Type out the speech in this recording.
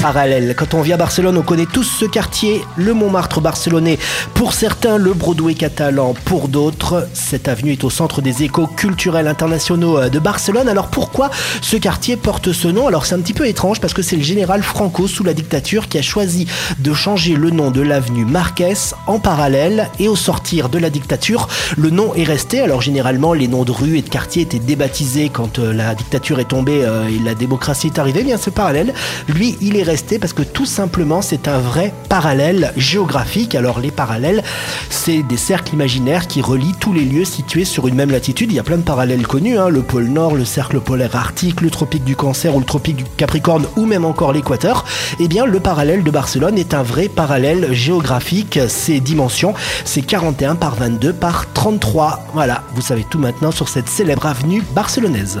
Parallèle, quand on vient à Barcelone, on connaît tous ce quartier, le Montmartre barcelonais. Pour certains, le Broadway catalan. Pour d'autres, cette avenue est au centre des échos culturels internationaux euh, de Barcelone. Alors pourquoi ce quartier porte ce nom? Alors c'est un petit peu étrange parce que c'est le général Franco sous la dictature qui a choisi de changer le nom de l'avenue Marquès en parallèle et au sortir de la dictature, le nom est resté. Alors généralement, les noms de rues et de quartiers étaient débaptisés quand euh, la dictature est tombée euh, et la démocratie est arrivée. Eh bien, ce lui, il est resté parce que tout simplement, c'est un vrai parallèle géographique. Alors les parallèles, c'est des cercles imaginaires qui relient tous les lieux situés sur une même latitude. Il y a plein de parallèles connus, hein. le pôle Nord, le cercle polaire arctique, le tropique du Cancer ou le tropique du Capricorne ou même encore l'équateur. Eh bien, le parallèle de Barcelone est un vrai parallèle géographique ses dimensions. C'est 41 par 22 par 33. Voilà, vous savez tout maintenant sur cette célèbre avenue barcelonaise.